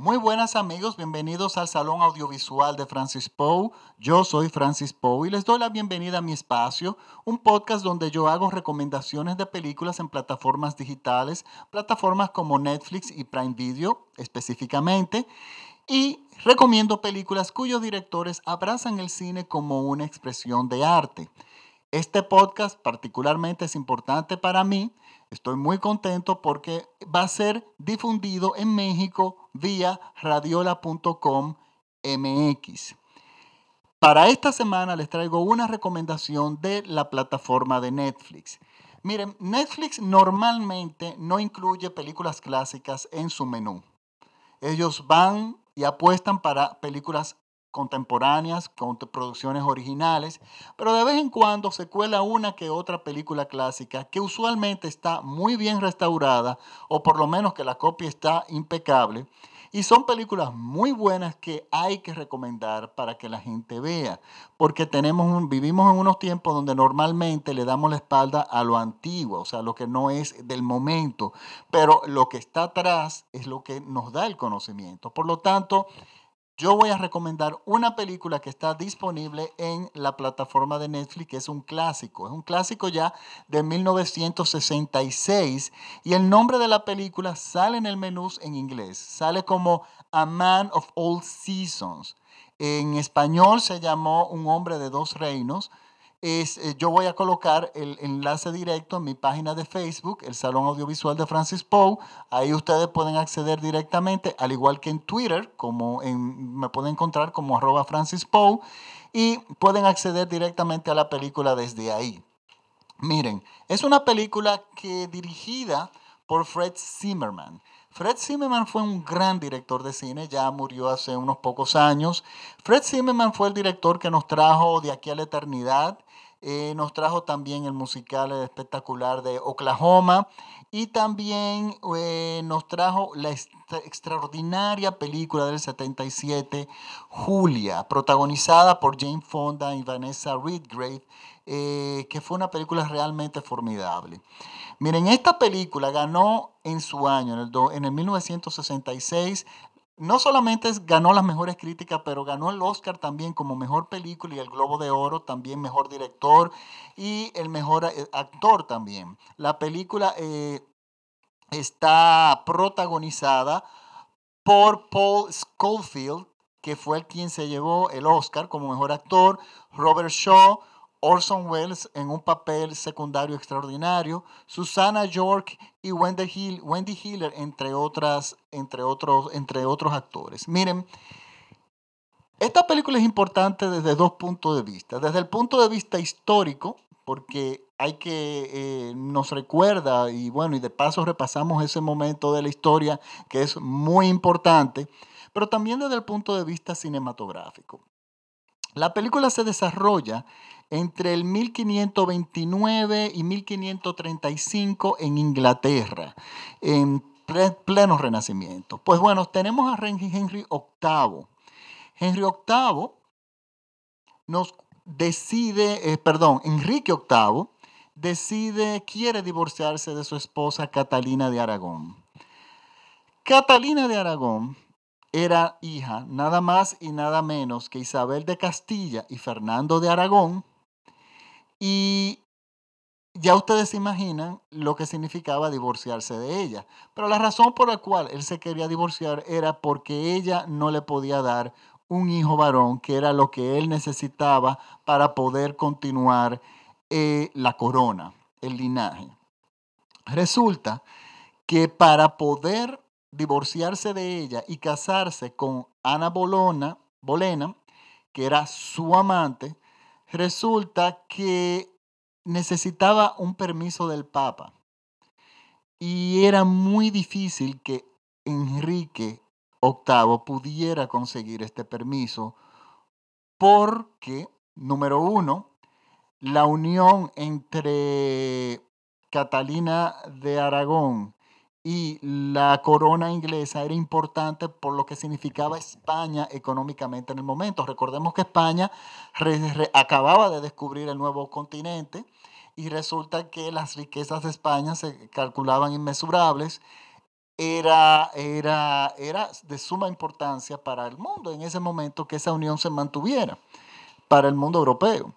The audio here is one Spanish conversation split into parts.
Muy buenas amigos, bienvenidos al Salón Audiovisual de Francis Poe. Yo soy Francis Poe y les doy la bienvenida a mi espacio, un podcast donde yo hago recomendaciones de películas en plataformas digitales, plataformas como Netflix y Prime Video específicamente, y recomiendo películas cuyos directores abrazan el cine como una expresión de arte. Este podcast particularmente es importante para mí. Estoy muy contento porque va a ser difundido en México vía radiola.com MX. Para esta semana les traigo una recomendación de la plataforma de Netflix. Miren, Netflix normalmente no incluye películas clásicas en su menú. Ellos van y apuestan para películas contemporáneas, con producciones originales, pero de vez en cuando se cuela una que otra película clásica que usualmente está muy bien restaurada o por lo menos que la copia está impecable. Y son películas muy buenas que hay que recomendar para que la gente vea, porque tenemos vivimos en unos tiempos donde normalmente le damos la espalda a lo antiguo, o sea, lo que no es del momento, pero lo que está atrás es lo que nos da el conocimiento. Por lo tanto, yo voy a recomendar una película que está disponible en la plataforma de Netflix, que es un clásico. Es un clásico ya de 1966 y el nombre de la película sale en el menú en inglés. Sale como A Man of All Seasons. En español se llamó Un hombre de dos reinos es, eh, yo voy a colocar el enlace directo en mi página de Facebook, el Salón Audiovisual de Francis Poe. Ahí ustedes pueden acceder directamente, al igual que en Twitter, como me pueden encontrar como arroba Francis Poe, y pueden acceder directamente a la película desde ahí. Miren, es una película que dirigida por Fred Zimmerman. Fred Zimmerman fue un gran director de cine, ya murió hace unos pocos años. Fred Zimmerman fue el director que nos trajo De aquí a la eternidad, eh, nos trajo también el musical espectacular de Oklahoma y también eh, nos trajo la extraordinaria película del 77, Julia, protagonizada por Jane Fonda y Vanessa Redgrave, eh, que fue una película realmente formidable. Miren, esta película ganó en su año, en el, en el 1966, no solamente ganó las mejores críticas, pero ganó el Oscar también como mejor película y el Globo de Oro también mejor director y el mejor eh, actor también. La película eh, está protagonizada por Paul Schofield, que fue el quien se llevó el Oscar como mejor actor, Robert Shaw, Orson Welles en un papel secundario extraordinario, Susana York y Wendy, Hill, Wendy Hiller, entre, otras, entre, otros, entre otros actores. Miren, esta película es importante desde dos puntos de vista. Desde el punto de vista histórico, porque hay que, eh, nos recuerda y bueno, y de paso repasamos ese momento de la historia que es muy importante, pero también desde el punto de vista cinematográfico. La película se desarrolla entre el 1529 y 1535 en Inglaterra, en pleno renacimiento. Pues bueno, tenemos a Henry VIII. Henry VIII nos decide, eh, perdón, Enrique VIII decide, quiere divorciarse de su esposa Catalina de Aragón. Catalina de Aragón era hija nada más y nada menos que Isabel de Castilla y Fernando de Aragón, y ya ustedes se imaginan lo que significaba divorciarse de ella. Pero la razón por la cual él se quería divorciar era porque ella no le podía dar un hijo varón, que era lo que él necesitaba para poder continuar eh, la corona, el linaje. Resulta que para poder divorciarse de ella y casarse con Ana Bolona, Bolena, que era su amante, resulta que necesitaba un permiso del Papa. Y era muy difícil que Enrique VIII pudiera conseguir este permiso porque, número uno, la unión entre Catalina de Aragón y la corona inglesa era importante por lo que significaba España económicamente en el momento. Recordemos que España acababa de descubrir el nuevo continente y resulta que las riquezas de España se calculaban inmesurables era, era, era de suma importancia para el mundo en ese momento que esa unión se mantuviera, para el mundo europeo.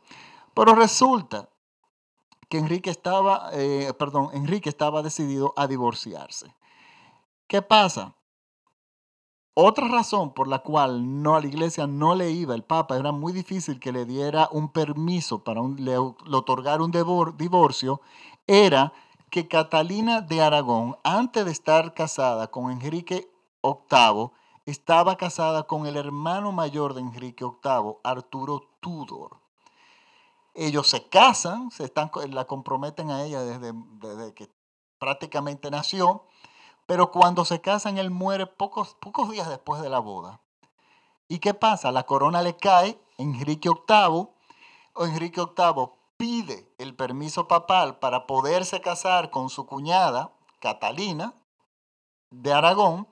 Pero resulta que Enrique estaba, eh, perdón, Enrique estaba decidido a divorciarse. ¿Qué pasa? Otra razón por la cual no a la iglesia no le iba el Papa, era muy difícil que le diera un permiso para le, otorgar un divorcio, era que Catalina de Aragón, antes de estar casada con Enrique VIII, estaba casada con el hermano mayor de Enrique VIII, Arturo Tudor. Ellos se casan, se están, la comprometen a ella desde, que prácticamente nació, pero cuando se casan él muere pocos, pocos días después de la boda. ¿Y qué pasa? La corona le cae, Enrique VIII, o Enrique VIII pide el permiso papal para poderse casar con su cuñada, Catalina, de Aragón,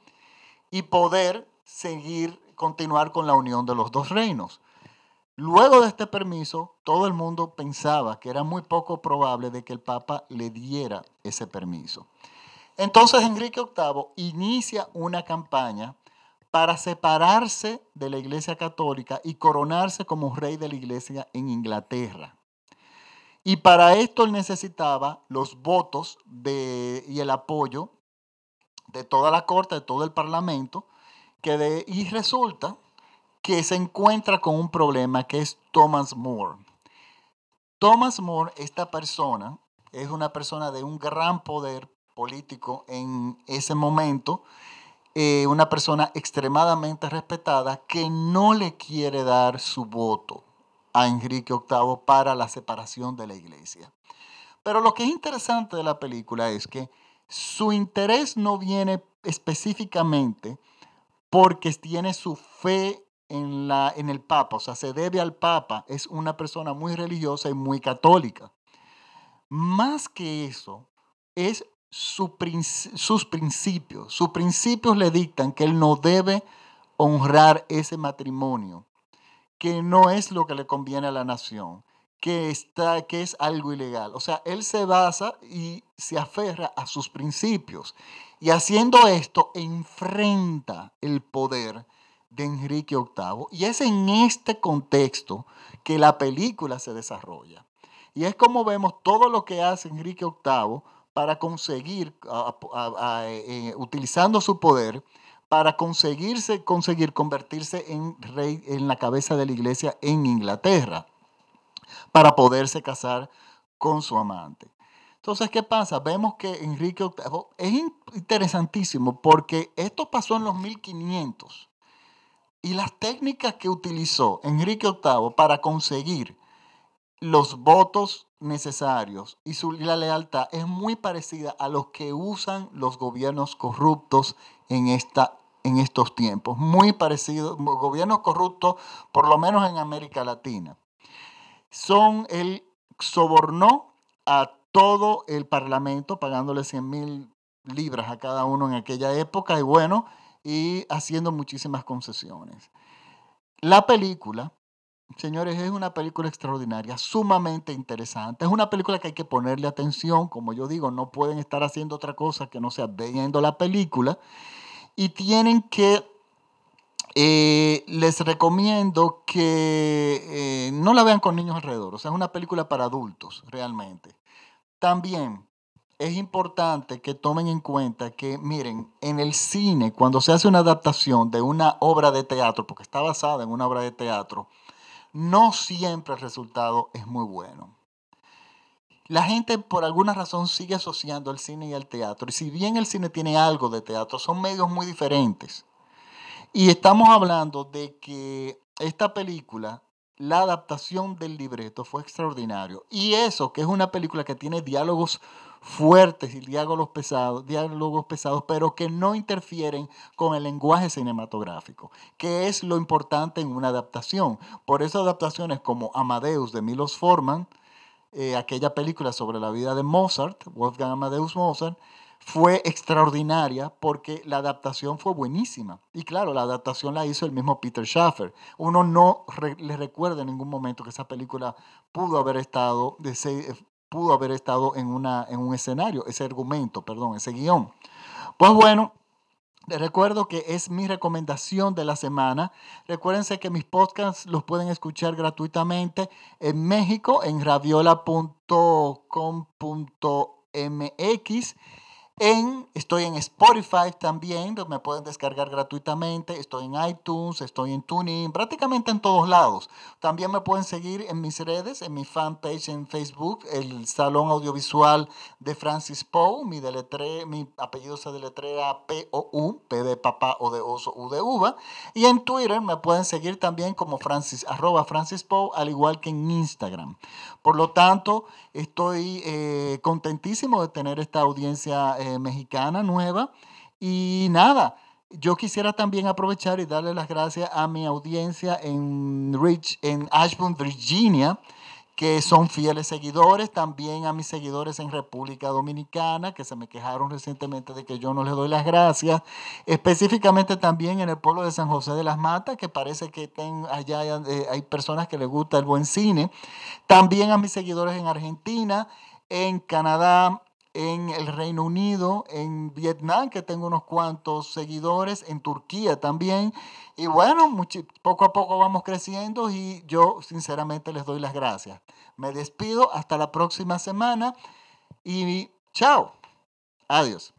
y poder seguir, continuar con la unión de los dos reinos. Luego de este permiso, todo el mundo pensaba que era muy poco probable de que el Papa le diera ese permiso. Entonces Enrique VIII inicia una campaña para separarse de la Iglesia Católica y coronarse como rey de la Iglesia en Inglaterra. Y para esto él necesitaba los votos y el apoyo de toda la corte, de todo el parlamento, que y resulta que se encuentra con un problema que es Thomas More. Thomas More, esta persona, es una persona de un gran poder político en ese momento, eh, una persona extremadamente respetada que no le quiere dar su voto a Enrique VIII para la separación de la iglesia. Pero lo que es interesante de la película es que su interés no viene específicamente porque tiene su fe en, la, en el Papa, o sea, se debe al Papa, es una persona muy religiosa y muy católica. Más que eso, es sus principios. Sus principios le dictan que él no debe honrar ese matrimonio, que no es lo que le conviene a la nación, que, está, que es algo ilegal. O sea, él se basa y se aferra a sus principios. Y haciendo esto, enfrenta el poder de Enrique VIII. Y es en este contexto que la película se desarrolla. Y es como vemos todo lo que hace Enrique VIII para conseguir, eh, utilizando su poder, para conseguirse, conseguir convertirse en rey en la cabeza de la iglesia en Inglaterra, para poderse casar con su amante. Entonces, ¿qué pasa? Vemos que Enrique VIII es interesantísimo porque esto pasó en los 1500 y las técnicas que utilizó Enrique VIII para conseguir los votos necesarios y, su, la lealtad es muy parecida a los que usan los gobiernos corruptos en, esta, en estos tiempos. Muy parecido, gobiernos corruptos, por lo menos en América Latina. Son, él sobornó a todo el parlamento pagándole 100 mil libras a cada uno en aquella época y bueno, y haciendo muchísimas concesiones. La película Señores, es una película extraordinaria, sumamente interesante. Es una película que hay que ponerle atención. Como yo digo, no pueden estar haciendo otra cosa que no sea viendo la película. Y tienen que, eh, les recomiendo que eh, no la vean con niños alrededor. O sea, es una película para adultos, realmente. También es importante que tomen en cuenta que, miren, en el cine, cuando se hace una adaptación de una obra de teatro, porque está basada en una obra de teatro, no siempre el resultado es muy bueno. La gente por alguna razón sigue asociando el cine y el teatro. Y si bien el cine tiene algo de teatro, son medios muy diferentes. Y estamos hablando de que esta película, la adaptación del libreto fue extraordinario. Y eso, que es una película que tiene diálogos fuertes y diálogos pesados, diálogos pesados, pero que no interfieren con el lenguaje cinematográfico, que es lo importante en una adaptación. Por eso adaptaciones como Amadeus de Milos Forman, eh, aquella película sobre la vida de Mozart, Wolfgang Amadeus Mozart, fue extraordinaria porque la adaptación fue buenísima. Y claro, la adaptación la hizo el mismo Peter Schaffer. Uno no le recuerda en ningún momento que esa película pudo haber estado, de, pudo haber estado en, una, en un escenario, ese argumento, perdón, ese guion. Pues bueno, Les recuerdo que es mi recomendación de la semana. Recuérdense que mis podcasts los pueden escuchar gratuitamente en México en raviola.com.mx estoy en Spotify también, me pueden descargar gratuitamente. Estoy en iTunes, estoy en TuneIn, prácticamente en todos lados. También me pueden seguir en mis redes, en mi fanpage en Facebook, el Salón Audiovisual de Francis Poe. Mi, mi apellido se deletrea P-O-U, P de papá o de oso, U de uva. Y en Twitter me pueden seguir también como Francis, arroba Francis Poe, al igual que en Instagram. Por lo tanto, estoy eh, contentísimo de tener esta audiencia. Eh, mexicana nueva. Y nada, yo quisiera también aprovechar y darle las gracias a mi audiencia en, Rich, en Ashburn, Virginia, que son fieles seguidores, también a mis seguidores en República Dominicana, que se me quejaron recientemente de que yo no les doy las gracias, específicamente también en el pueblo de San José de las Matas, que parece que ten, allá hay, eh, hay personas que les gusta el buen cine, también a mis seguidores en Argentina, en Canadá, en el Reino Unido, en Vietnam, que tengo unos cuantos seguidores, en Turquía también. Y bueno, poco a poco vamos creciendo y yo sinceramente les doy las gracias. Me despido hasta la próxima semana y chao. Adiós.